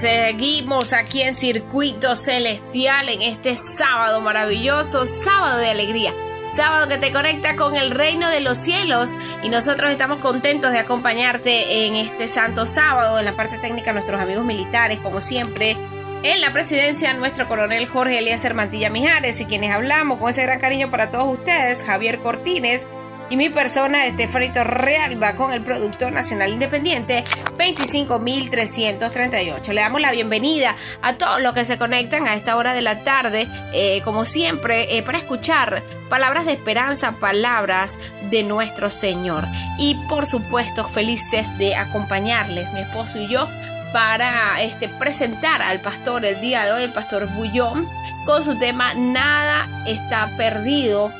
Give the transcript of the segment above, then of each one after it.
seguimos aquí en Circuito Celestial en este sábado maravilloso, sábado de alegría. Sábado que te conecta con el reino de los cielos y nosotros estamos contentos de acompañarte en este santo sábado. En la parte técnica nuestros amigos militares, como siempre, en la presidencia, nuestro coronel Jorge Elías Mantilla Mijares y quienes hablamos con ese gran cariño para todos ustedes, Javier Cortines y mi persona, Estefanito Realba, con el productor nacional independiente 25.338. Le damos la bienvenida a todos los que se conectan a esta hora de la tarde, eh, como siempre, eh, para escuchar palabras de esperanza, palabras de nuestro Señor. Y por supuesto, felices de acompañarles, mi esposo y yo, para este, presentar al pastor el día de hoy, el pastor Bullón, con su tema Nada está perdido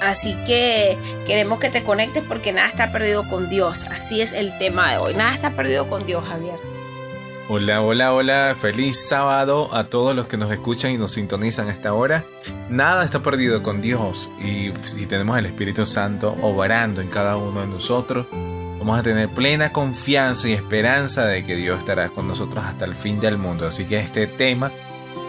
Así que queremos que te conectes porque nada está perdido con Dios. Así es el tema de hoy. Nada está perdido con Dios, Javier. Hola, hola, hola. Feliz sábado a todos los que nos escuchan y nos sintonizan a esta hora. Nada está perdido con Dios. Y si tenemos el Espíritu Santo obrando en cada uno de nosotros, vamos a tener plena confianza y esperanza de que Dios estará con nosotros hasta el fin del mundo. Así que este tema,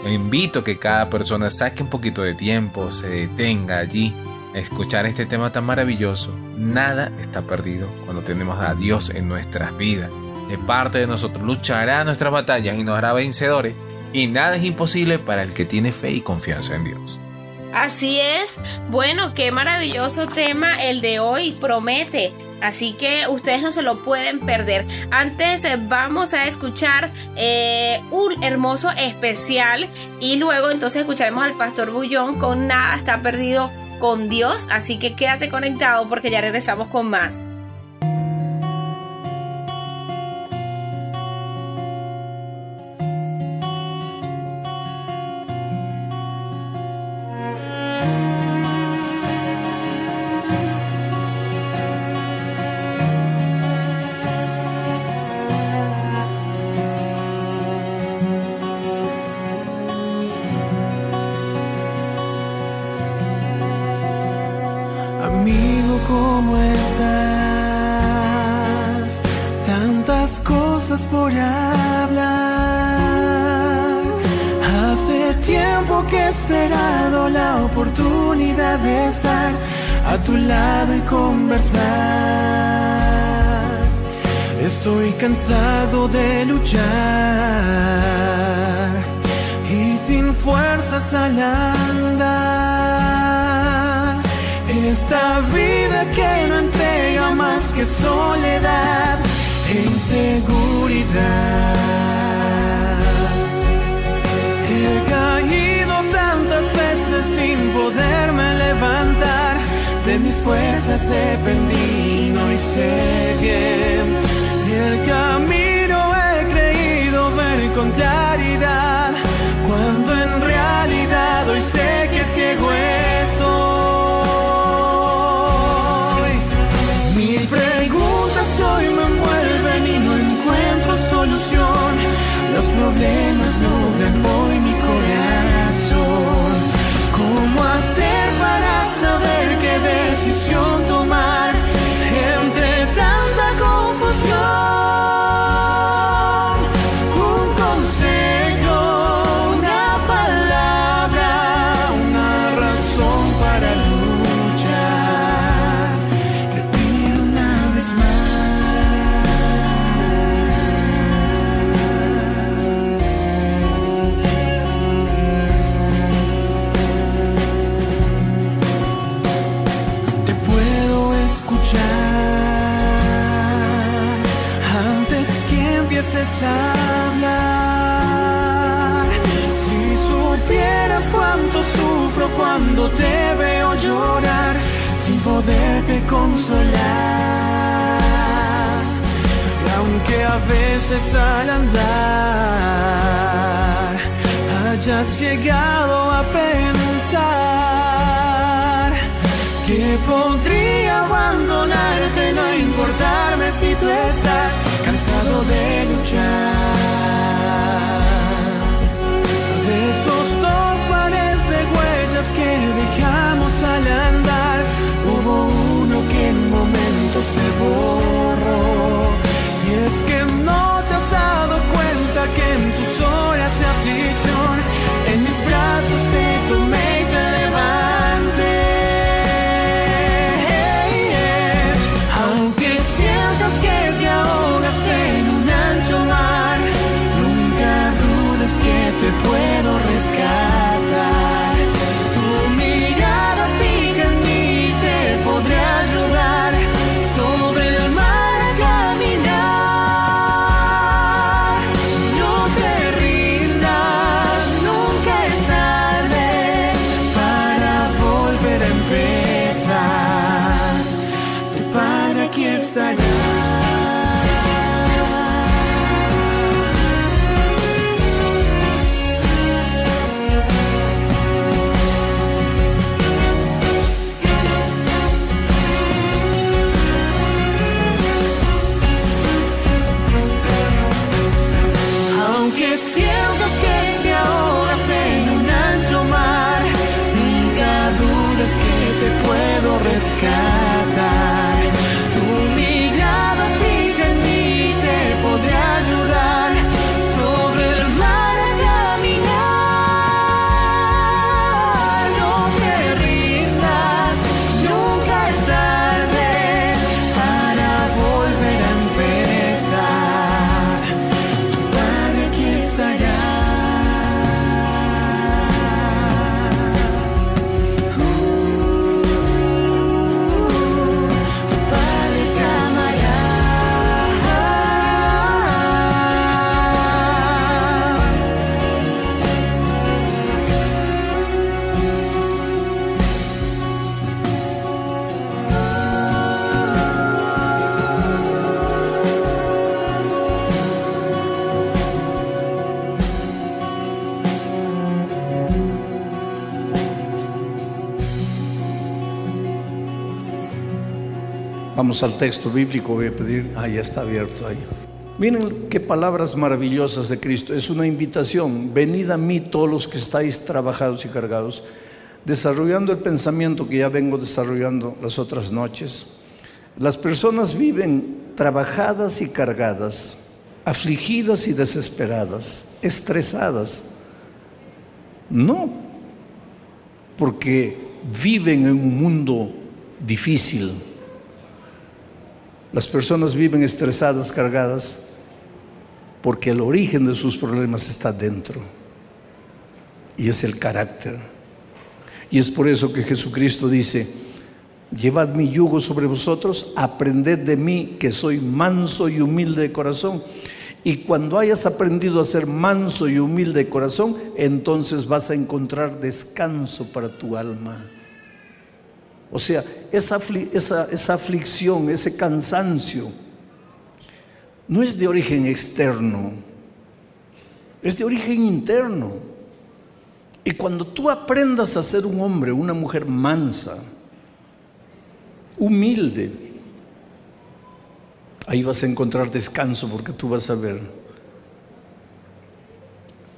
invito que cada persona saque un poquito de tiempo, se detenga allí escuchar este tema tan maravilloso. Nada está perdido cuando tenemos a Dios en nuestras vidas. De parte de nosotros luchará nuestras batallas y nos hará vencedores. Y nada es imposible para el que tiene fe y confianza en Dios. Así es. Bueno, qué maravilloso tema el de hoy promete. Así que ustedes no se lo pueden perder. Antes eh, vamos a escuchar eh, un hermoso especial y luego entonces escucharemos al pastor Bullón con Nada está perdido con Dios, así que quédate conectado porque ya regresamos con más. Cansado de luchar y sin fuerzas al andar. Esta vida que no entrega más que soledad e inseguridad. He caído tantas veces sin poderme levantar. De mis fuerzas dependí, no hice bien. Consolar. Y aunque a veces al andar hayas llegado a pensar que podría abandonarte, no importarme si tú estás cansado de se borró. Vamos al texto bíblico, voy a pedir, ah, ya está abierto ahí. Miren qué palabras maravillosas de Cristo. Es una invitación. Venid a mí todos los que estáis trabajados y cargados, desarrollando el pensamiento que ya vengo desarrollando las otras noches. Las personas viven trabajadas y cargadas, afligidas y desesperadas, estresadas. No, porque viven en un mundo difícil. Las personas viven estresadas, cargadas, porque el origen de sus problemas está dentro. Y es el carácter. Y es por eso que Jesucristo dice, llevad mi yugo sobre vosotros, aprended de mí que soy manso y humilde de corazón. Y cuando hayas aprendido a ser manso y humilde de corazón, entonces vas a encontrar descanso para tu alma. O sea, esa, esa, aflicción, ese cansancio, no es de origen externo, es de origen interno. Y cuando tú aprendas a ser un hombre, una mujer mansa, humilde, ahí vas a encontrar descanso porque tú vas a ver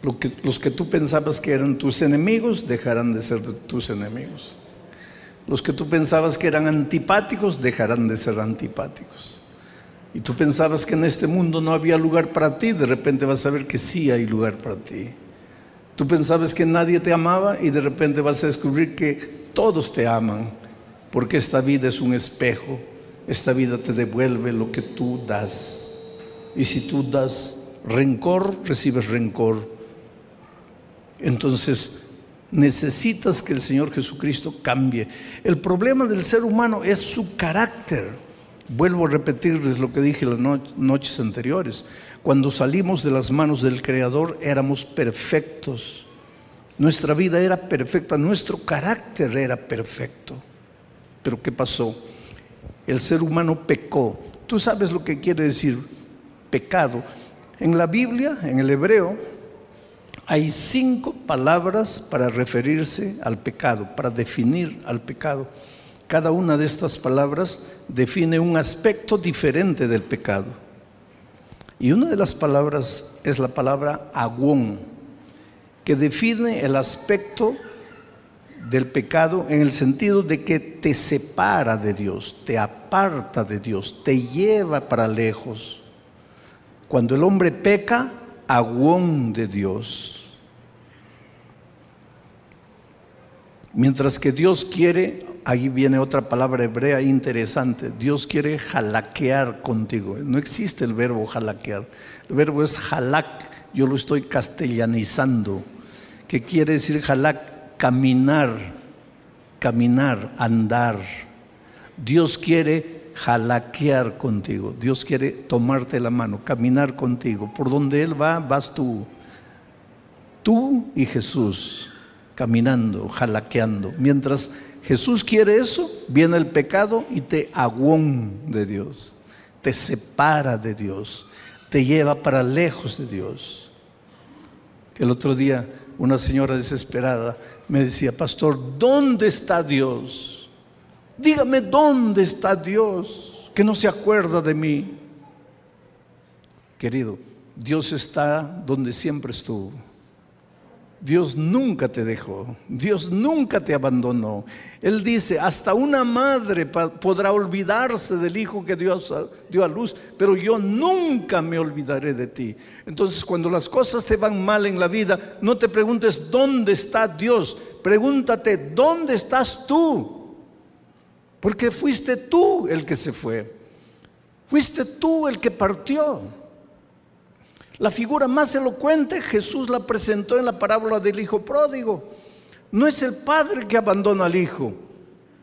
lo que, los que tú pensabas que eran tus enemigos dejarán de ser tus enemigos. Los que tú pensabas que eran antipáticos dejarán de ser antipáticos. Y tú pensabas que en este mundo no había lugar para ti, de repente vas a ver que sí hay lugar para ti. Tú pensabas que nadie te amaba y de repente vas a descubrir que todos te aman, porque esta vida es un espejo, esta vida te devuelve lo que tú das. Y si tú das rencor, recibes rencor. Entonces, necesitas que el Señor Jesucristo cambie. El problema del ser humano es su carácter. Vuelvo a repetirles lo que dije las noches anteriores. Cuando salimos de las manos del Creador éramos perfectos. Nuestra vida era perfecta, nuestro carácter era perfecto. Pero ¿qué pasó? El ser humano pecó. Tú sabes lo que quiere decir pecado. En la Biblia, en el hebreo, hay cinco palabras para referirse al pecado, para definir al pecado. Cada una de estas palabras define un aspecto diferente del pecado. Y una de las palabras es la palabra agón, que define el aspecto del pecado en el sentido de que te separa de Dios, te aparta de Dios, te lleva para lejos. Cuando el hombre peca, agón de Dios. Mientras que Dios quiere, ahí viene otra palabra hebrea interesante, Dios quiere jalaquear contigo. No existe el verbo jalaquear, el verbo es jalak, yo lo estoy castellanizando, que quiere decir jalak, caminar, caminar, andar. Dios quiere jalaquear contigo, Dios quiere tomarte la mano, caminar contigo. Por donde Él va, vas tú. Tú y Jesús caminando, jalaqueando. Mientras Jesús quiere eso, viene el pecado y te aguón de Dios, te separa de Dios, te lleva para lejos de Dios. El otro día una señora desesperada me decía, pastor, ¿dónde está Dios? Dígame dónde está Dios, que no se acuerda de mí. Querido, Dios está donde siempre estuvo. Dios nunca te dejó, Dios nunca te abandonó. Él dice, hasta una madre podrá olvidarse del hijo que Dios dio a luz, pero yo nunca me olvidaré de ti. Entonces, cuando las cosas te van mal en la vida, no te preguntes dónde está Dios, pregúntate dónde estás tú, porque fuiste tú el que se fue, fuiste tú el que partió. La figura más elocuente Jesús la presentó en la parábola del Hijo Pródigo. No es el padre que abandona al hijo,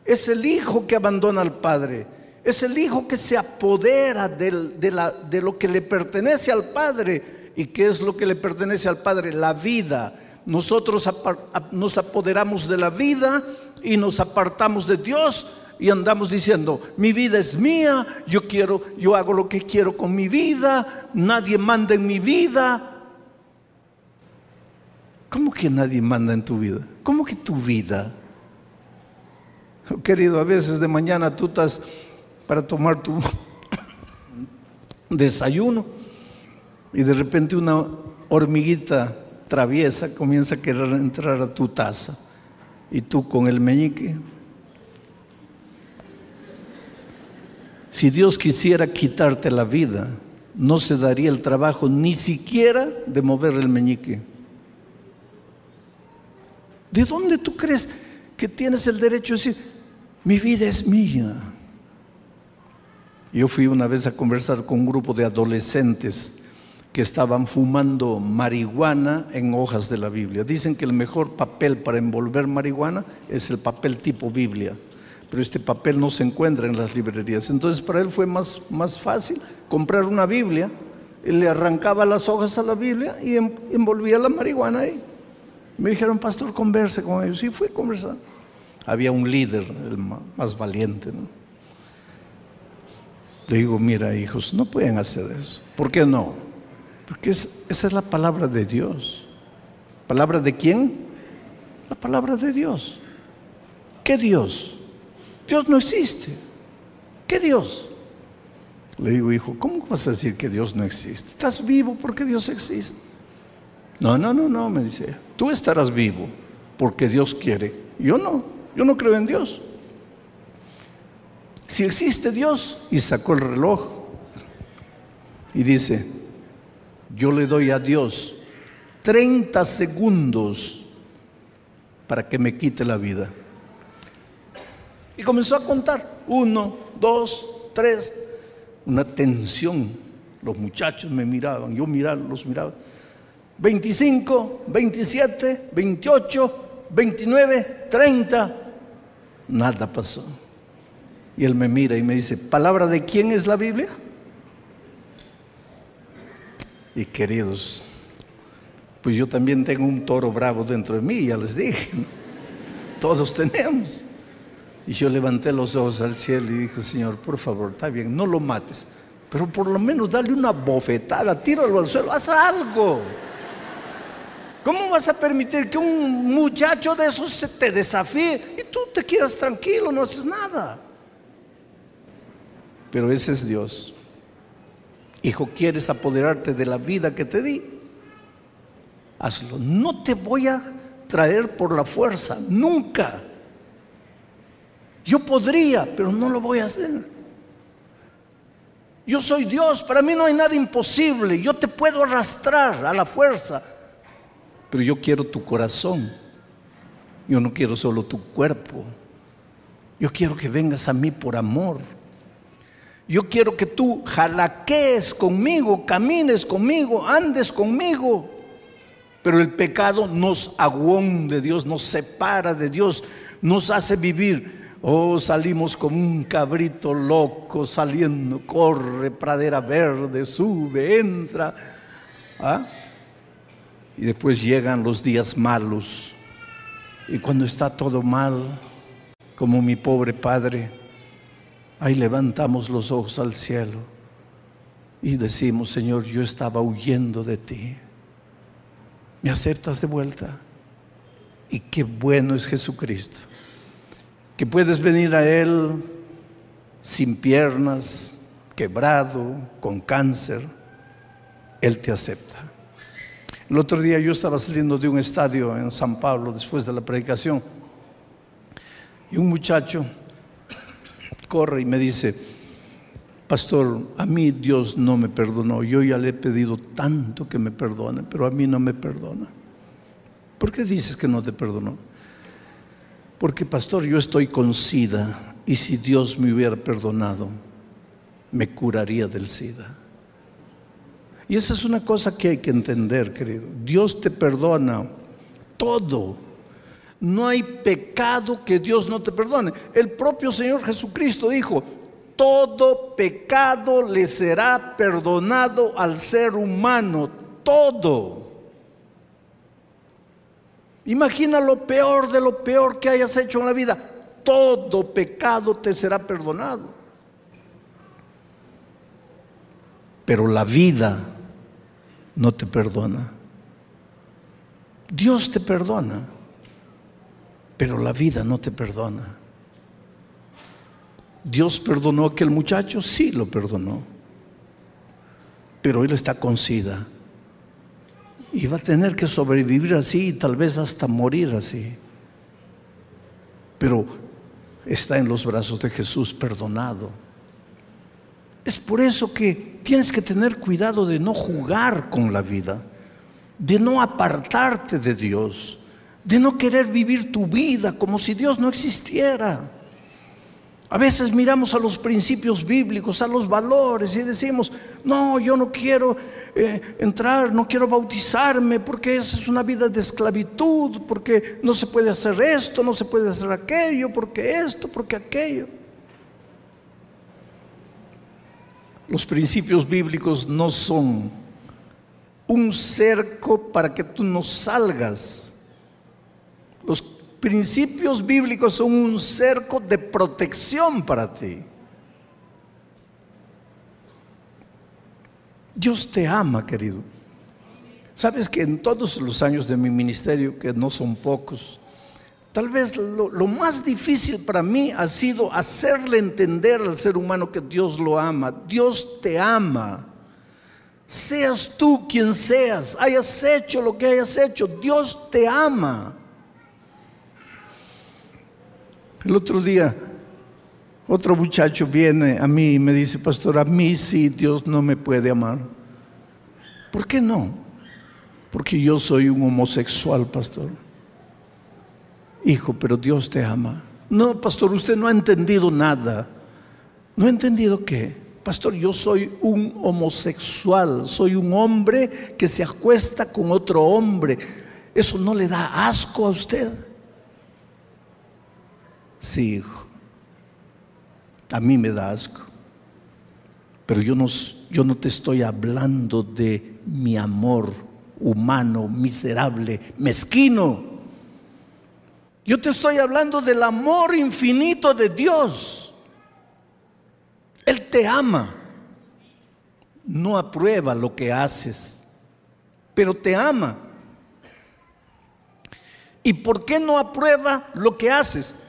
es el hijo que abandona al padre. Es el hijo que se apodera de, de lo que le pertenece al padre. ¿Y qué es lo que le pertenece al padre? La vida. Nosotros nos apoderamos de la vida y nos apartamos de Dios y andamos diciendo, mi vida es mía, yo quiero, yo hago lo que quiero con mi vida, nadie manda en mi vida. ¿Cómo que nadie manda en tu vida? ¿Cómo que tu vida? Querido, a veces de mañana tú estás para tomar tu desayuno y de repente una hormiguita traviesa comienza a querer entrar a tu taza y tú con el meñique Si Dios quisiera quitarte la vida, no se daría el trabajo ni siquiera de mover el meñique. ¿De dónde tú crees que tienes el derecho de decir, mi vida es mía? Yo fui una vez a conversar con un grupo de adolescentes que estaban fumando marihuana en hojas de la Biblia. Dicen que el mejor papel para envolver marihuana es el papel tipo Biblia, pero este papel no se encuentra en las librerías. Entonces para él fue más, más fácil comprar una Biblia, le arrancaba las hojas a la Biblia y envolvía la marihuana ahí. Me dijeron, pastor, converse con ellos. Y fui a conversar. Había un líder, el más valiente. Le digo, mira, hijos, no pueden hacer eso. ¿Por qué no? Porque esa es la palabra de Dios. ¿Palabra de quién? La palabra de Dios. ¿Qué Dios? Dios no existe. ¿Qué Dios? Le digo, hijo, ¿cómo vas a decir que Dios no existe? Estás vivo porque Dios existe. No, no, no, no, me dice, tú estarás vivo porque Dios quiere. Yo no, yo no creo en Dios. Si existe Dios, y sacó el reloj y dice, yo le doy a Dios 30 segundos para que me quite la vida. Y comenzó a contar, uno, dos, tres, una tensión. Los muchachos me miraban, yo miraba, los miraba. 25, 27, 28, 29, 30. Nada pasó. Y él me mira y me dice, ¿palabra de quién es la Biblia? Y queridos, pues yo también tengo un toro bravo dentro de mí, ya les dije. Todos tenemos. Y yo levanté los ojos al cielo y dije, Señor, por favor, está bien, no lo mates, pero por lo menos dale una bofetada, tíralo al suelo, haz algo. ¿Cómo vas a permitir que un muchacho de esos se te desafíe y tú te quedas tranquilo, no haces nada? Pero ese es Dios. Hijo, ¿quieres apoderarte de la vida que te di? Hazlo. No te voy a traer por la fuerza, nunca. Yo podría, pero no lo voy a hacer. Yo soy Dios, para mí no hay nada imposible. Yo te puedo arrastrar a la fuerza, pero yo quiero tu corazón. Yo no quiero solo tu cuerpo. Yo quiero que vengas a mí por amor. Yo quiero que tú jalaquees conmigo, camines conmigo, andes conmigo. Pero el pecado nos aguonde de Dios, nos separa de Dios, nos hace vivir. Oh, salimos como un cabrito loco saliendo, corre, pradera verde, sube, entra. ¿Ah? Y después llegan los días malos. Y cuando está todo mal, como mi pobre padre, Ahí levantamos los ojos al cielo y decimos, Señor, yo estaba huyendo de ti. ¿Me aceptas de vuelta? Y qué bueno es Jesucristo. Que puedes venir a Él sin piernas, quebrado, con cáncer. Él te acepta. El otro día yo estaba saliendo de un estadio en San Pablo después de la predicación y un muchacho corre y me dice, pastor, a mí Dios no me perdonó, yo ya le he pedido tanto que me perdone, pero a mí no me perdona. ¿Por qué dices que no te perdonó? Porque, pastor, yo estoy con SIDA y si Dios me hubiera perdonado, me curaría del SIDA. Y esa es una cosa que hay que entender, querido. Dios te perdona todo no hay pecado que Dios no te perdone. El propio Señor Jesucristo dijo, todo pecado le será perdonado al ser humano, todo. Imagina lo peor de lo peor que hayas hecho en la vida. Todo pecado te será perdonado. Pero la vida no te perdona. Dios te perdona pero la vida no te perdona. ¿Dios perdonó a aquel muchacho? Sí, lo perdonó. Pero él está con SIDA. Y va a tener que sobrevivir así y tal vez hasta morir así. Pero está en los brazos de Jesús perdonado. Es por eso que tienes que tener cuidado de no jugar con la vida, de no apartarte de Dios, de no querer vivir tu vida como si Dios no existiera. A veces miramos a los principios bíblicos, a los valores y decimos, no, yo no quiero eh, entrar, no quiero bautizarme porque esa es una vida de esclavitud, porque no se puede hacer esto, no se puede hacer aquello, porque esto, porque aquello. Los principios bíblicos no son un cerco para que tú no salgas. Los principios bíblicos son un cerco de protección para ti. Dios te ama, querido. Sabes que en todos los años de mi ministerio, que no son pocos, Tal vez lo, más difícil para mí ha sido hacerle entender al ser humano que Dios lo ama. Dios te ama. Seas tú quien seas, hayas hecho lo que hayas hecho, Dios te ama. El otro día, otro muchacho viene a mí y me dice, pastor, a mí sí Dios no me puede amar. ¿Por qué no? Porque yo soy un homosexual, pastor. Hijo, pero Dios te ama. No, pastor, usted no ha entendido nada. ¿No ha entendido qué? Pastor, yo soy un homosexual, soy un hombre que se acuesta con otro hombre. ¿Eso no le da asco a usted? Sí, hijo. A mí me da asco. Pero yo no, yo no te estoy hablando de mi amor humano, miserable, mezquino. Yo te estoy hablando del amor infinito de Dios. Él te ama. No aprueba lo que haces, pero te ama. ¿Y por qué no aprueba lo que haces?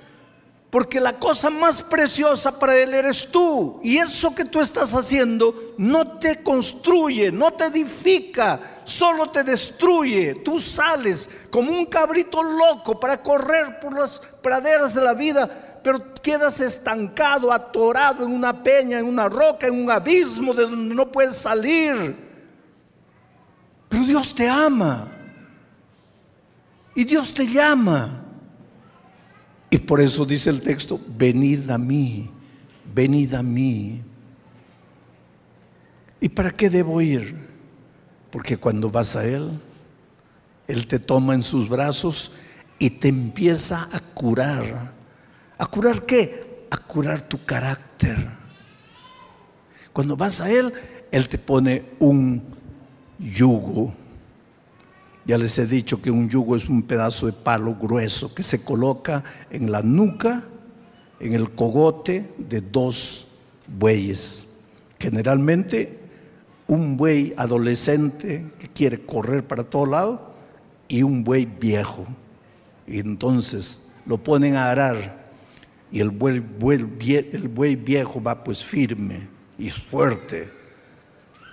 Porque la cosa más preciosa para Él eres tú. Y eso que tú estás haciendo no te construye, no te edifica, solo te destruye. Tú sales como un cabrito loco para correr por las praderas de la vida, pero quedas estancado, atorado en una peña, en una roca, en un abismo de donde no puedes salir. Pero Dios te ama. Y Dios te llama. Y por eso dice el texto, venid a mí, venid a mí. ¿Y para qué debo ir? Porque cuando vas a Él, Él te toma en sus brazos y te empieza a curar. ¿A curar qué? A curar tu carácter. Cuando vas a Él, Él te pone un yugo ya les he dicho que un yugo es un pedazo de palo grueso que se coloca en la nuca, en el cogote de dos bueyes. Generalmente un buey adolescente que quiere correr para todo lado y un buey viejo. Y entonces lo ponen a arar y el buey, el buey viejo va pues firme y fuerte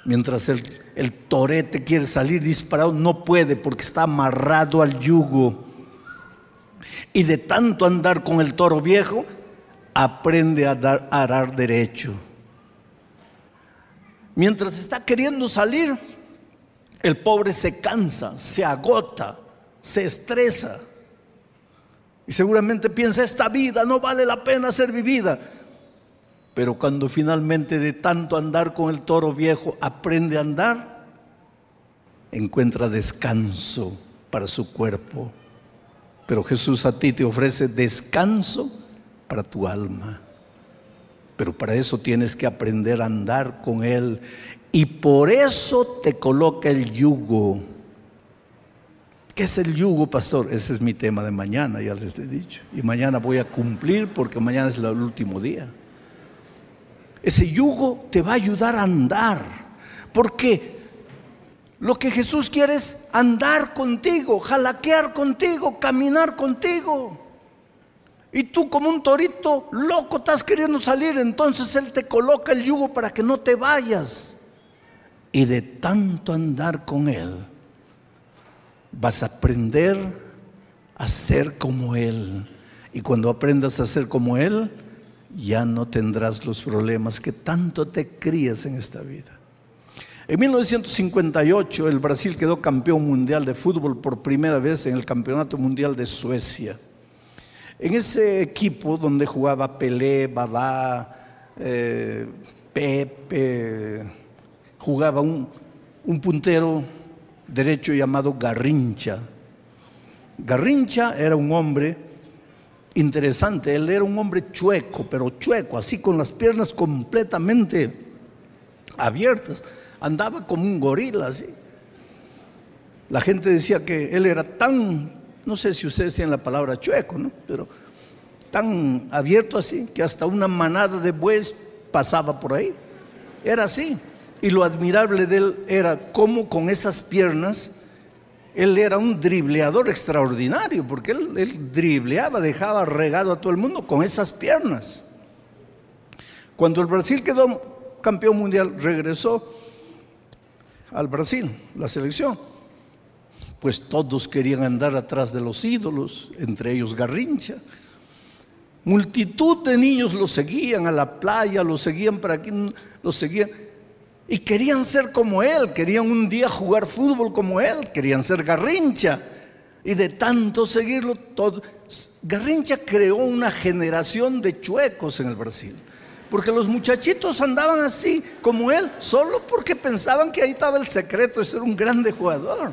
Mientras el, torete quiere salir disparado, no puede porque está amarrado al yugo. Y de tanto andar con el toro viejo, aprende a, dar, a arar derecho. Mientras está queriendo salir, el pobre se cansa, se agota, se estresa. Y seguramente piensa, esta vida no vale la pena ser vivida. Pero cuando finalmente de tanto andar con el toro viejo aprende a andar, encuentra descanso para su cuerpo. Pero Jesús a ti te ofrece descanso para tu alma. Pero para eso tienes que aprender a andar con Él. Y por eso te coloca el yugo. ¿Qué es el yugo, pastor? Ese es mi tema de mañana, ya les he dicho. Y mañana voy a cumplir porque mañana es el último día. Ese yugo te va a ayudar a andar. Porque lo que Jesús quiere es andar contigo, jalaquear contigo, caminar contigo. Y tú como un torito loco estás queriendo salir, entonces Él te coloca el yugo para que no te vayas. Y de tanto andar con Él, vas a aprender a ser como Él. Y cuando aprendas a ser como Él, ya no tendrás los problemas que tanto te crías en esta vida. En 1958 el Brasil quedó campeón mundial de fútbol por primera vez en el Campeonato Mundial de Suecia. En ese equipo donde jugaba Pelé, Babá, eh, Pepe, jugaba un, un puntero derecho llamado Garrincha. Garrincha era un hombre interesante, él era un hombre chueco, pero chueco, así con las piernas completamente abiertas andaba como un gorila, así. La gente decía que él era tan, no sé si ustedes tienen la palabra chueco, ¿no? Pero tan abierto así que hasta una manada de bueyes pasaba por ahí. Era así. Y lo admirable de él era cómo con esas piernas él era un dribleador extraordinario, porque él, dribleaba, dejaba regado a todo el mundo con esas piernas. Cuando el Brasil quedó campeón mundial, regresó al Brasil, la selección. Pues todos querían andar atrás de los ídolos, entre ellos Garrincha. Multitud de niños lo seguían a la playa, lo seguían para aquí, lo seguían. Y querían ser como él, querían un día jugar fútbol como él, querían ser Garrincha. Y de tanto seguirlo, todo, Garrincha creó una generación de chuecos en el Brasil. Porque los muchachitos andaban así como él, solo porque pensaban que ahí estaba el secreto de ser un grande jugador.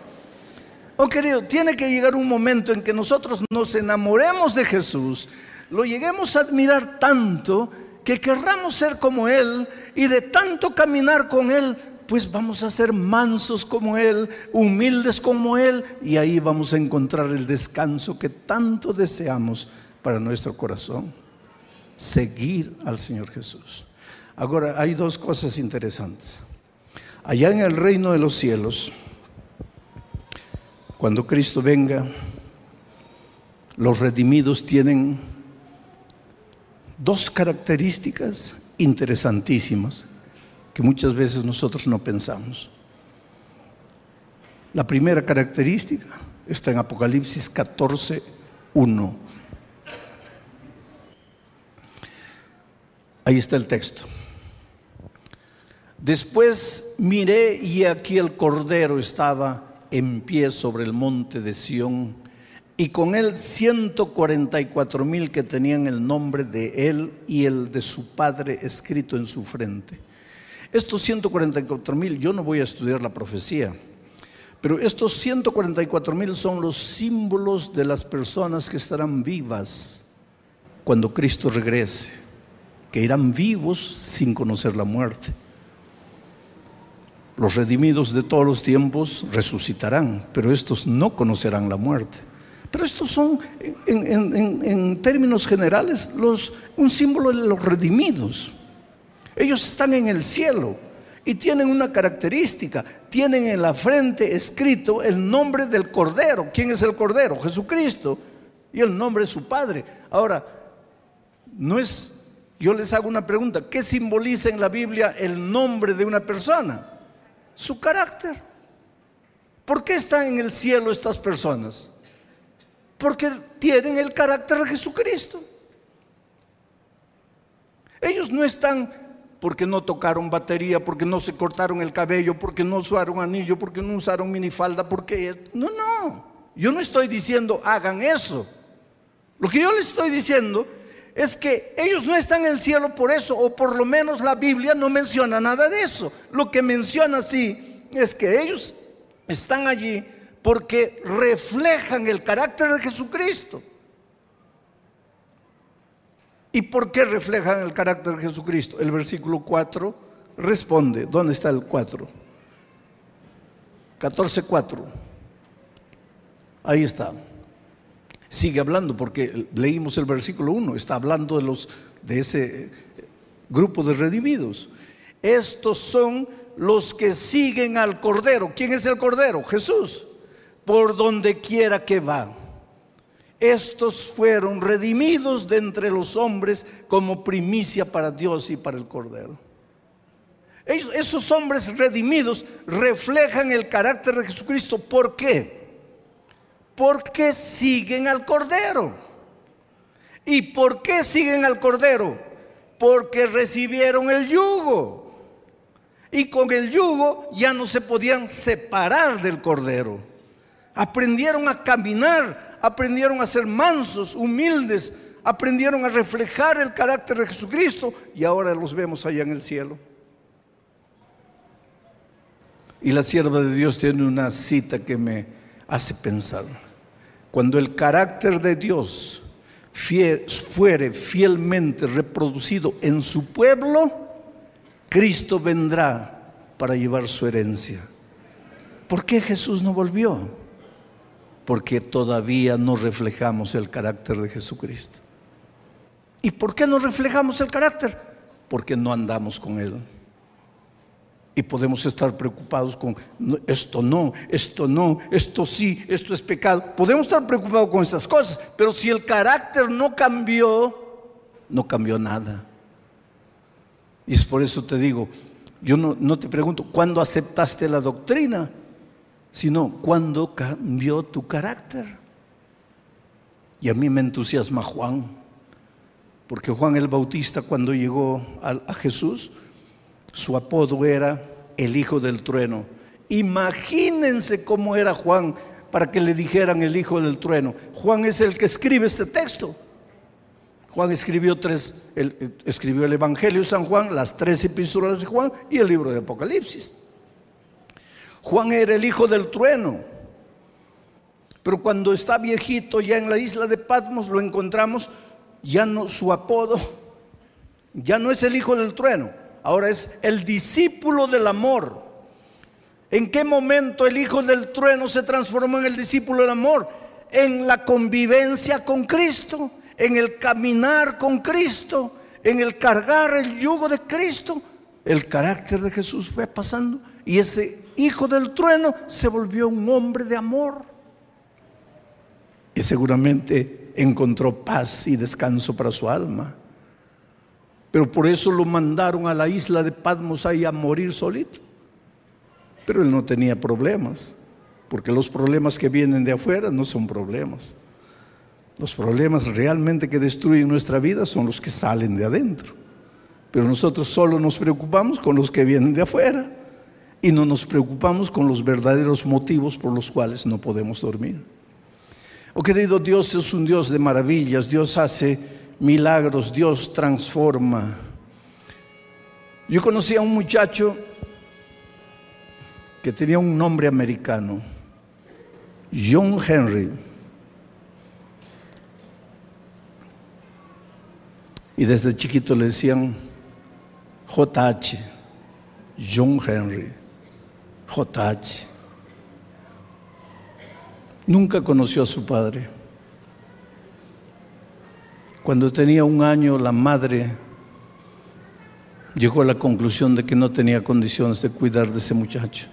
Oh querido, tiene que llegar un momento en que nosotros nos enamoremos de Jesús, lo lleguemos a admirar tanto que querramos ser como Él y de tanto caminar con Él, pues vamos a ser mansos como Él, humildes como Él y ahí vamos a encontrar el descanso que tanto deseamos para nuestro corazón seguir al Señor Jesús. Ahora, hay dos cosas interesantes. Allá en el reino de los cielos, cuando Cristo venga, los redimidos tienen dos características interesantísimas que muchas veces nosotros no pensamos. La primera característica está en Apocalipsis 14, 1. Ahí está el texto. Después miré y aquí el Cordero estaba en pie sobre el monte de Sión y con él 144 mil que tenían el nombre de él y el de su padre escrito en su frente. Estos 144 mil, yo no voy a estudiar la profecía, pero estos 144 mil son los símbolos de las personas que estarán vivas cuando Cristo regrese que irán vivos sin conocer la muerte. Los redimidos de todos los tiempos resucitarán, pero estos no conocerán la muerte. Pero estos son, en, términos generales, un símbolo de los redimidos. Ellos están en el cielo y tienen una característica. Tienen en la frente escrito el nombre del Cordero. ¿Quién es el Cordero? Jesucristo. Y el nombre de su Padre. Ahora, no es yo les hago una pregunta. ¿Qué simboliza en la Biblia el nombre de una persona? Su carácter. ¿Por qué están en el cielo estas personas? Porque tienen el carácter de Jesucristo. Ellos no están porque no tocaron batería, porque no se cortaron el cabello, porque no usaron anillo, porque no usaron minifalda, porque... No, no. Yo no estoy diciendo hagan eso. Lo que yo les estoy diciendo es que ellos no están en el cielo por eso, o por lo menos la Biblia no menciona nada de eso. Lo que menciona sí es que ellos están allí porque reflejan el carácter de Jesucristo. ¿Y por qué reflejan el carácter de Jesucristo? El versículo 4 responde. ¿Dónde está el 4? 14.4. Ahí está sigue hablando, porque leímos el versículo 1, está hablando de, los, de ese grupo de redimidos. Estos son los que siguen al Cordero. ¿Quién es el Cordero? Jesús. Por donde quiera que va. Estos fueron redimidos de entre los hombres como primicia para Dios y para el Cordero. esos hombres redimidos reflejan el carácter de Jesucristo. ¿Por qué? Porque siguen al Cordero. ¿Y por qué siguen al Cordero? Porque recibieron el yugo. Y con el yugo ya no se podían separar del cordero. Aprendieron a caminar, aprendieron a ser mansos, humildes, aprendieron a reflejar el carácter de Jesucristo y ahora los vemos allá en el cielo. Y la sierva de Dios tiene una cita que me hace pensar. Cuando el carácter de Dios fuere fielmente reproducido en su pueblo, Cristo vendrá para llevar su herencia. ¿Por qué Jesús no volvió? Porque todavía no reflejamos el carácter de Jesucristo. ¿Y por qué no reflejamos el carácter? Porque no andamos con Él. Y podemos estar preocupados con esto no, esto no, esto sí, esto es pecado. Podemos estar preocupados con esas cosas, pero si el carácter no cambió, no cambió nada. Y es por eso te digo, yo no, no te pregunto, ¿cuándo aceptaste la doctrina? Sino, ¿cuándo cambió tu carácter? Y a mí me entusiasma Juan, porque Juan el Bautista cuando llegó a, a Jesús, su apodo era el hijo del trueno. Imagínense cómo era Juan para que le dijeran el hijo del trueno. Juan es el que escribe este texto. Juan escribió tres, el, escribió el Evangelio de San Juan, las tres epístolas de Juan y el libro de Apocalipsis. Juan era el hijo del trueno. Pero cuando está viejito ya en la isla de Patmos lo encontramos, ya no su apodo, ya no es el hijo del trueno, ahora es el discípulo del amor. ¿En qué momento el hijo del trueno se transformó en el discípulo del amor? En la convivencia con Cristo, en el caminar con Cristo, en el cargar el yugo de Cristo. El carácter de Jesús fue pasando y ese hijo del trueno se volvió un hombre de amor. Y seguramente encontró paz y descanso para su alma. Pero por eso lo mandaron a la isla de Patmos ahí a morir solito. Pero él no tenía problemas, porque los problemas que vienen de afuera no son problemas. Los problemas realmente que destruyen nuestra vida son los que salen de adentro. Pero nosotros solo nos preocupamos con los que vienen de afuera y no nos preocupamos con los verdaderos motivos por los cuales no podemos dormir. Oh querido, Dios es un Dios de maravillas, Dios hace milagros, Dios transforma. Yo conocí a un muchacho que tenía un nombre americano, John Henry. Y desde chiquito le decían JH, John Henry, JH. Nunca conoció a su padre. Cuando tenía un año, la madre llegó a la conclusión de que no tenía condiciones de cuidar de ese muchacho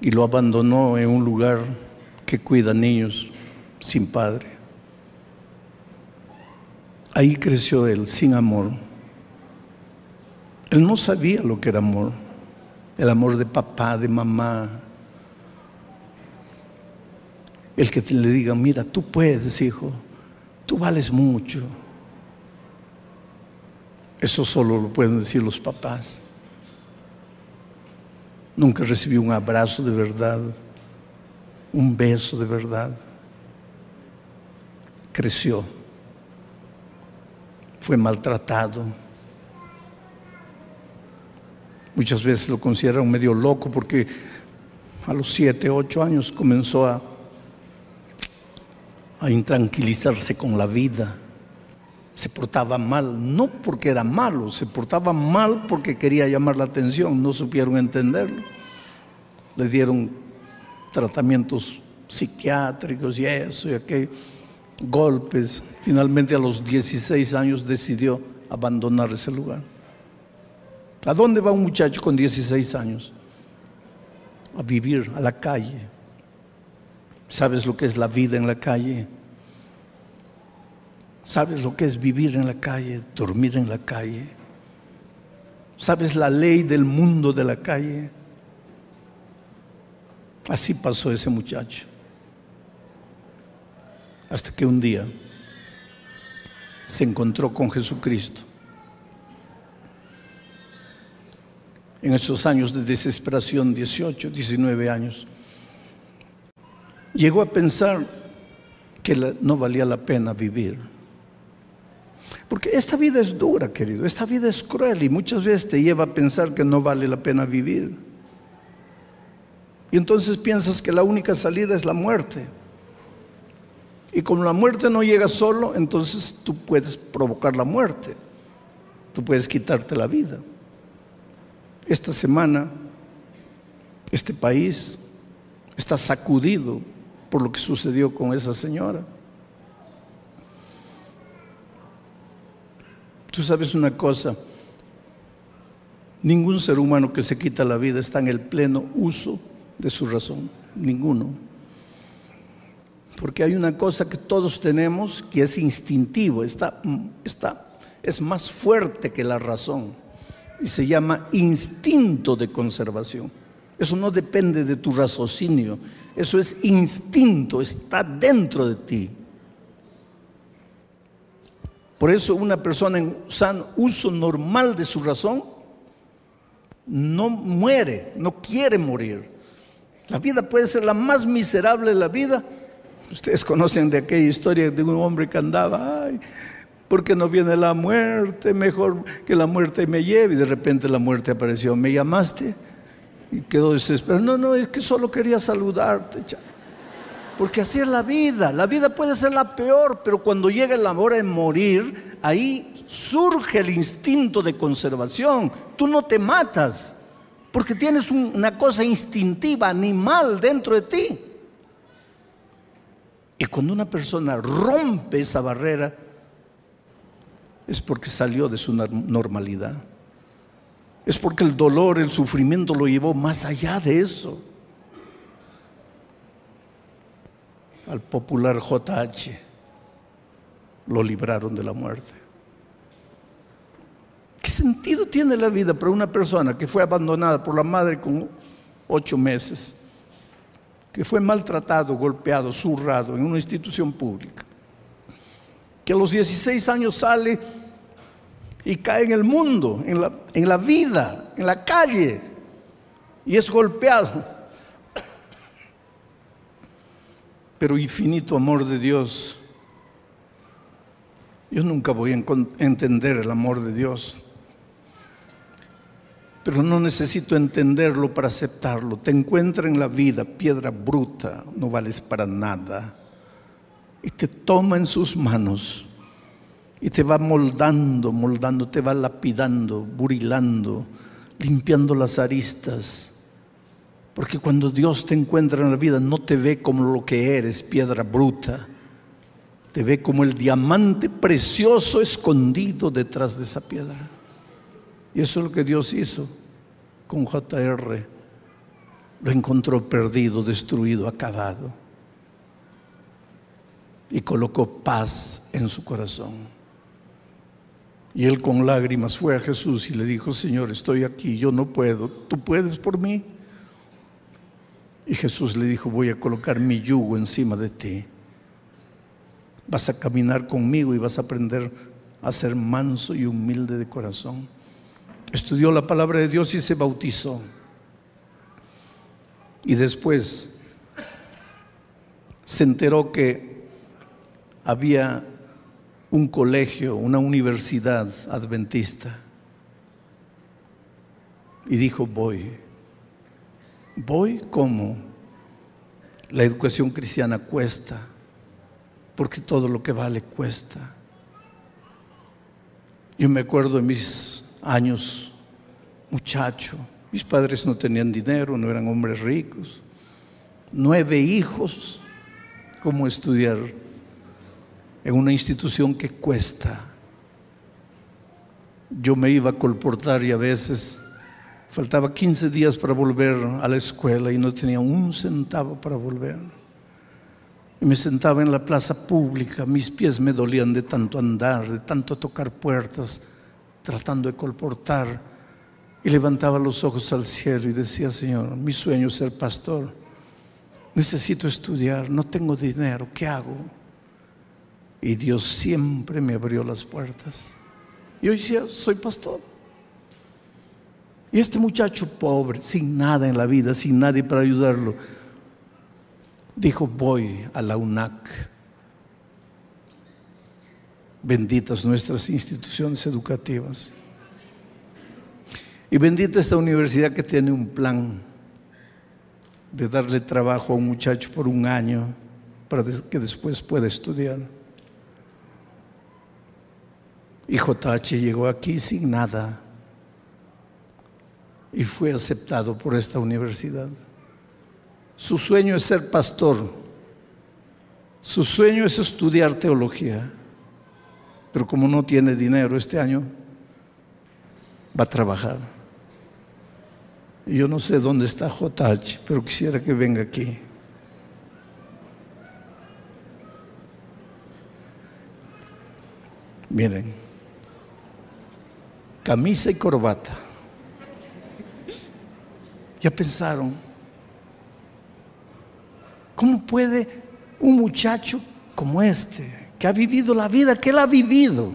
y lo abandonó en un lugar que cuida niños sin padre. Ahí creció él sin amor. Él no sabía lo que era amor, el amor de papá, de mamá. El que le diga, mira, tú puedes, hijo, tú vales mucho. Eso solo lo pueden decir los papás. Nunca recibió un abrazo de verdad, un beso de verdad. Creció, fue maltratado. Muchas veces lo consideran medio loco porque a los siete, ocho años comenzó a a intranquilizarse con la vida. Se portaba mal, no porque era malo, se portaba mal porque quería llamar la atención, no supieron entenderlo. Le dieron tratamientos psiquiátricos y eso y aquello, golpes. Finalmente a los 16 años decidió abandonar ese lugar. ¿A dónde va un muchacho con 16 años? A vivir a la calle, ¿Sabes lo que es la vida en la calle? ¿Sabes lo que es vivir en la calle, dormir en la calle? ¿Sabes la ley del mundo de la calle? Así pasó ese muchacho. Hasta que un día se encontró con Jesucristo en esos años de desesperación, 18, 19 años, llegó a pensar que no valía la pena vivir. Porque esta vida es dura, querido, esta vida es cruel y muchas veces te lleva a pensar que no vale la pena vivir. Y entonces piensas que la única salida es la muerte. Y como la muerte no llega solo, entonces tú puedes provocar la muerte. Tú puedes quitarte la vida. Esta semana, este país está sacudido por lo que sucedió con esa señora. Tú sabes una cosa, ningún ser humano que se quita la vida está en el pleno uso de su razón, ninguno. Porque hay una cosa que todos tenemos que es instintivo, está, está, es más fuerte que la razón y se llama instinto de conservación. Eso no depende de tu raciocinio, eso es instinto, está dentro de ti. Por eso una persona en san uso normal de su razón no muere, no quiere morir. La vida puede ser la más miserable de la vida. Ustedes conocen de aquella historia de un hombre que andaba, porque no viene la muerte, mejor que la muerte me lleve. Y de repente la muerte apareció, ¿me llamaste? Y quedó desesperado. No, no, es que solo quería saludarte. Porque así es la vida. La vida puede ser la peor, pero cuando llega la hora de morir, ahí surge el instinto de conservación. Tú no te matas, porque tienes un- una cosa instintiva, animal dentro de ti. Y cuando una persona rompe esa barrera, es porque salió de su nor- normalidad. Es porque el dolor, el sufrimiento lo llevó más allá de eso. Al popular JH lo libraron de la muerte. ¿Qué sentido tiene la vida para una persona que fue abandonada por la madre con ocho meses? que fue maltratado, golpeado, zurrado en una institución pública, que a los 16 años sale y cae en el mundo, en la, en la vida, en la calle, y es golpeado. Pero infinito amor de Dios. Yo nunca voy a entender el amor de Dios pero no necesito entenderlo para aceptarlo. Te encuentra en la vida, piedra bruta, no vales para nada. Y te toma en sus manos y te va moldando, moldando, te va lapidando, burilando, limpiando las aristas. Porque cuando Dios te encuentra en la vida, no te ve como lo que eres, piedra bruta. Te ve como el diamante precioso escondido detrás de esa piedra. Y eso es lo que Dios hizo con JR. Lo encontró perdido, destruido, acabado. Y colocó paz en su corazón. Y él con lágrimas fue a Jesús y le dijo, Señor, estoy aquí, yo no puedo, tú puedes por mí. Y Jesús le dijo, voy a colocar mi yugo encima de ti. Vas a caminar conmigo y vas a aprender a ser manso y humilde de corazón estudió la palabra de Dios y se bautizó. Y después se enteró que había un colegio, una universidad adventista. Y dijo, voy. Voy como la educación cristiana cuesta, porque todo lo que vale cuesta. Yo me acuerdo de mis años, muchacho. Mis padres no tenían dinero, no eran hombres ricos. Nueve hijos. ¿Cómo estudiar en una institución que cuesta? Yo me iba a colportar y a veces faltaba 15 días para volver a la escuela y no tenía un centavo para volver. Y me sentaba en la plaza pública, mis pies me dolían de tanto andar, de tanto tocar puertas tratando de colportar y levantaba los ojos al cielo y decía, Señor, mi sueño es ser pastor. Necesito estudiar, no tengo dinero, ¿qué hago? Y Dios siempre me abrió las puertas. Y hoy soy pastor. Y este muchacho pobre, sin nada en la vida, sin nadie para ayudarlo, dijo, voy a la UNAC. Benditas nuestras instituciones educativas. Y bendita esta universidad que tiene un plan de darle trabajo a un muchacho por un año para que después pueda estudiar. Y JH llegó aquí sin nada y fue aceptado por esta universidad. Su sueño es ser pastor. Su sueño es estudiar teología. Pero como no tiene dinero este año, va a trabajar. Yo no sé dónde está JH, pero quisiera que venga aquí. Miren, camisa y corbata. ¿Ya pensaron? ¿Cómo puede un muchacho como este, que ha vivido la vida que él ha vivido,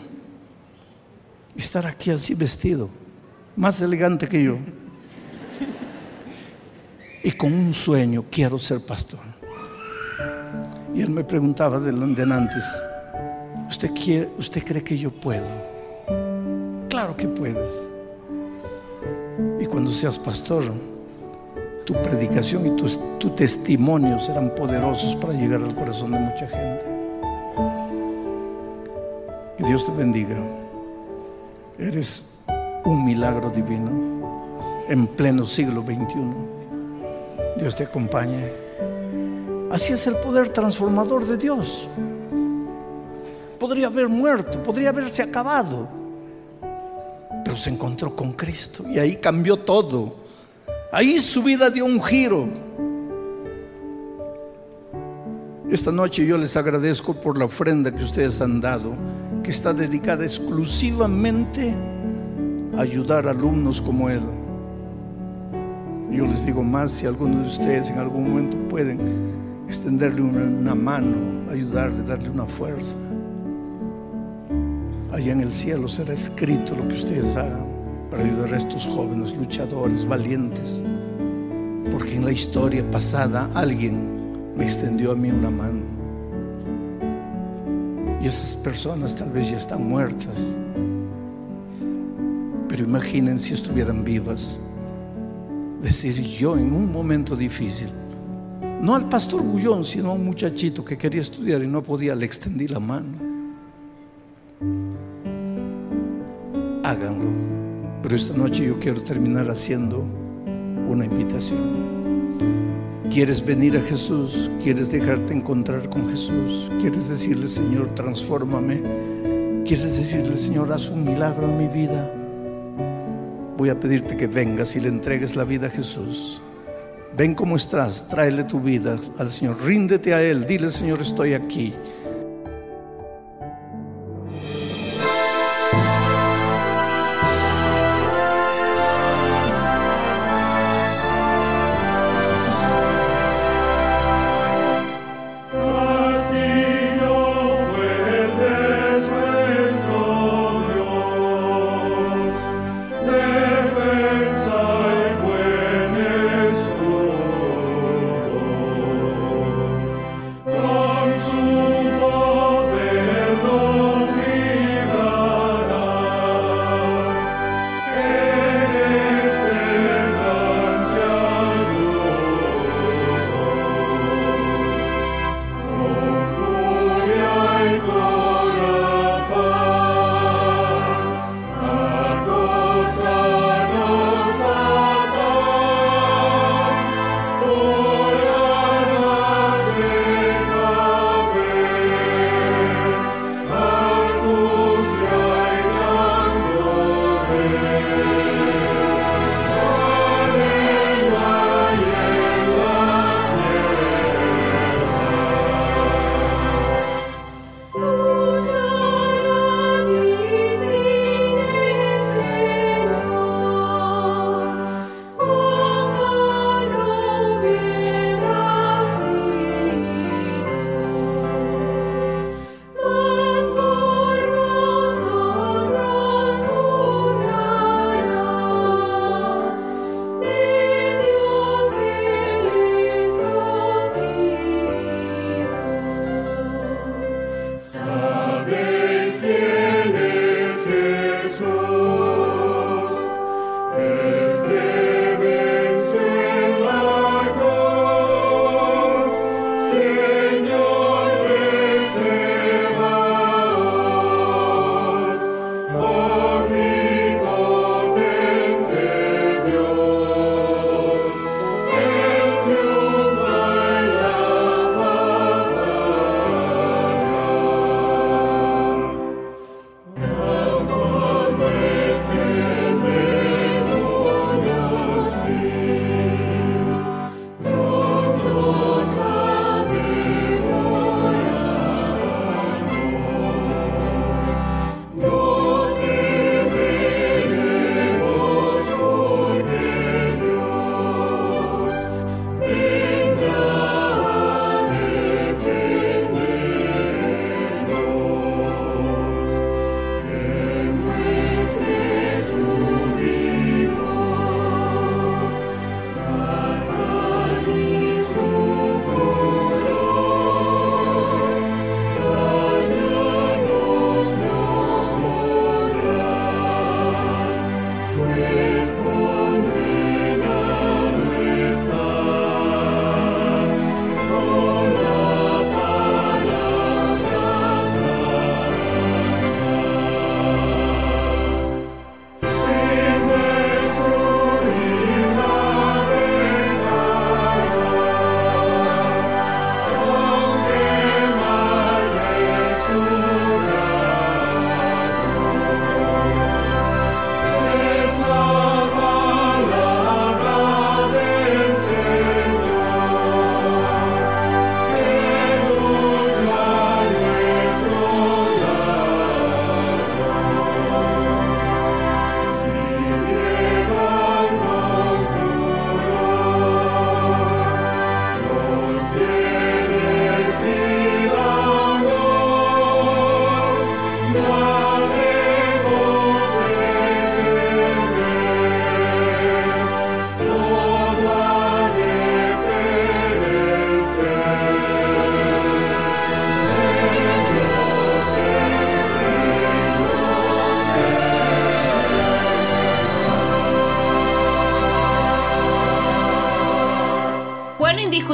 estar aquí así vestido, más elegante que yo? Y con un sueño, quiero ser pastor. Y él me preguntaba de antes, ¿usted, ¿usted cree que yo puedo? Claro que puedes. Y cuando seas pastor, tu predicación y tu, testimonio serán poderosos para llegar al corazón de mucha gente. Que Dios te bendiga. Eres un milagro divino en pleno siglo XXI. Dios te acompañe. Así es el poder transformador de Dios. Podría haber muerto, podría haberse acabado, se encontró con Cristo y ahí cambió todo. Ahí su vida dio un giro. Esta noche yo les agradezco por la ofrenda que ustedes han dado, que está dedicada exclusivamente a ayudar a alumnos como él. Yo les digo más, si alguno de ustedes en algún momento pueden extenderle una, mano, ayudarle, darle una fuerza. Allá en el cielo será escrito lo que ustedes hagan para ayudar a estos jóvenes luchadores, valientes, porque en la historia pasada alguien me extendió a mí una mano. Y esas personas tal vez ya están muertas, pero imaginen si estuvieran vivas, decir yo en un momento difícil, no al pastor Gullón, sino a un muchachito que quería estudiar y no podía, le extendí la mano. Háganlo. Pero esta noche yo quiero terminar haciendo una invitación. ¿Quieres venir a Jesús? ¿Quieres dejarte encontrar con Jesús? ¿Quieres decirle, Señor, transfórmame? ¿Quieres decirle, Señor, haz un milagro en mi vida? Voy a pedirte que vengas y le entregues la vida a Jesús. Ven como estás, tráele tu vida al Señor, ríndete a Él, dile, Señor, estoy aquí.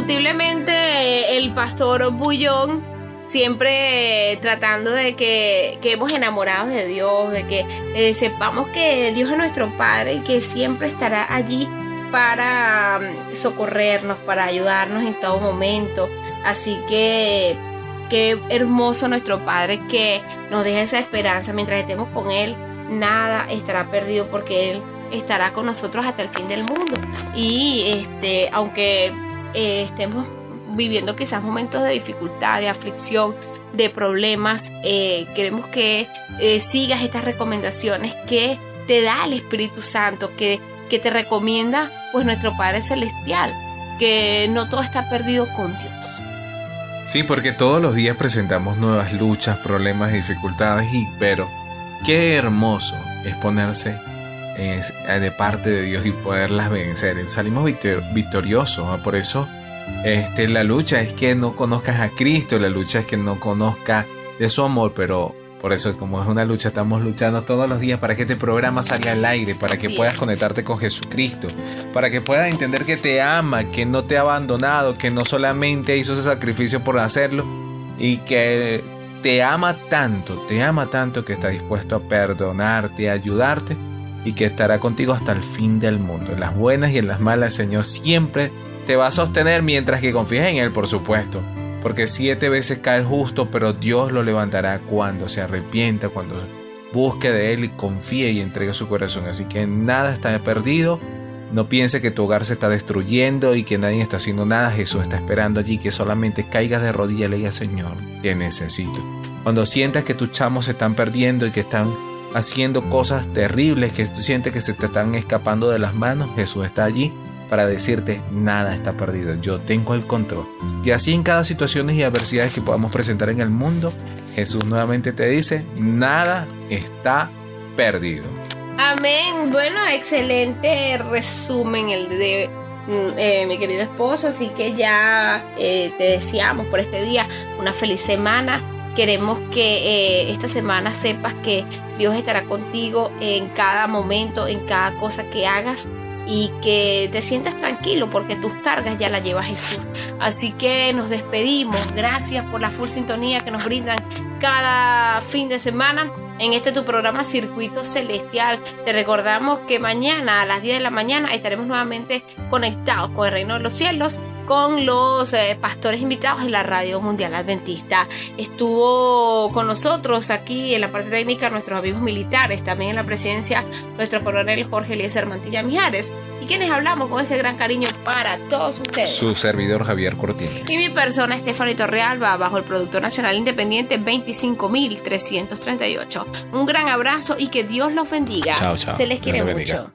Indiscutiblemente el pastor Bullón siempre tratando de que hemos enamorados de Dios, de que eh, sepamos que Dios es nuestro Padre y que siempre estará allí para mm, socorrernos, para ayudarnos en todo momento. Así que qué hermoso nuestro Padre que nos deja esa esperanza mientras estemos con Él. Nada estará perdido porque Él estará con nosotros hasta el fin del mundo. Y este, aunque eh, estemos viviendo quizás momentos de dificultad, de aflicción, de problemas, eh, queremos que eh, sigas estas recomendaciones que te da el Espíritu Santo, que, que te recomienda pues nuestro Padre Celestial, que no todo está perdido con Dios. Sí, porque todos los días presentamos nuevas luchas, problemas, dificultades, y pero qué hermoso es ponerse de parte de Dios y poderlas vencer. Salimos victoriosos, por eso este, la lucha es que no conozcas a Cristo, la lucha es que no conozcas de su amor, pero por eso como es una lucha estamos luchando todos los días para que este programa salga al aire, para que puedas conectarte con Jesucristo, para que puedas entender que te ama, que no te ha abandonado, que no solamente hizo ese sacrificio por hacerlo y que te ama tanto, te ama tanto que está dispuesto a perdonarte, a ayudarte y que estará contigo hasta el fin del mundo. En las buenas y en las malas, Señor siempre te va a sostener mientras que confíes en Él, por supuesto. Porque siete veces cae el justo, pero Dios lo levantará cuando se arrepienta, cuando busque de Él y confíe y entregue su corazón. Así que nada está perdido. No piense que tu hogar se está destruyendo y que nadie está haciendo nada. Jesús está esperando allí que solamente caigas de rodillas y le digas, Señor, te necesito. Cuando sientas que tus chamos se están perdiendo y que están haciendo cosas terribles, que tú sientes que se te están escapando de las manos, Jesús está allí para decirte nada está perdido, yo tengo el control. Y así en cada situación y adversidades que podamos presentar en el mundo, Jesús nuevamente te dice, nada está perdido. Amén. Bueno, excelente resumen el de eh, mi querido esposo, así que ya eh, te deseamos por este día una feliz semana. Queremos que eh, esta semana sepas que Dios estará contigo en cada momento, en cada cosa que hagas y que te sientas tranquilo porque tus cargas ya las lleva Jesús. Así que nos despedimos. Gracias por la full sintonía que nos brindan cada fin de semana en este tu programa Circuito Celestial. Te recordamos que mañana a las 10 de la mañana estaremos nuevamente conectados con el Reino de los Cielos con los eh, pastores invitados de la Radio Mundial Adventista. Estuvo con nosotros aquí en la parte técnica nuestros amigos militares, también en la presencia nuestro coronel Jorge Eliezer Mantilla Mijares y quienes hablamos con ese gran cariño para todos ustedes. Su servidor Javier Cortines. Y mi persona Estefanito Torrealba bajo el Producto Nacional Independiente 25338. Un gran abrazo y que Dios los bendiga. Chao, chao. Se les quiere mucho.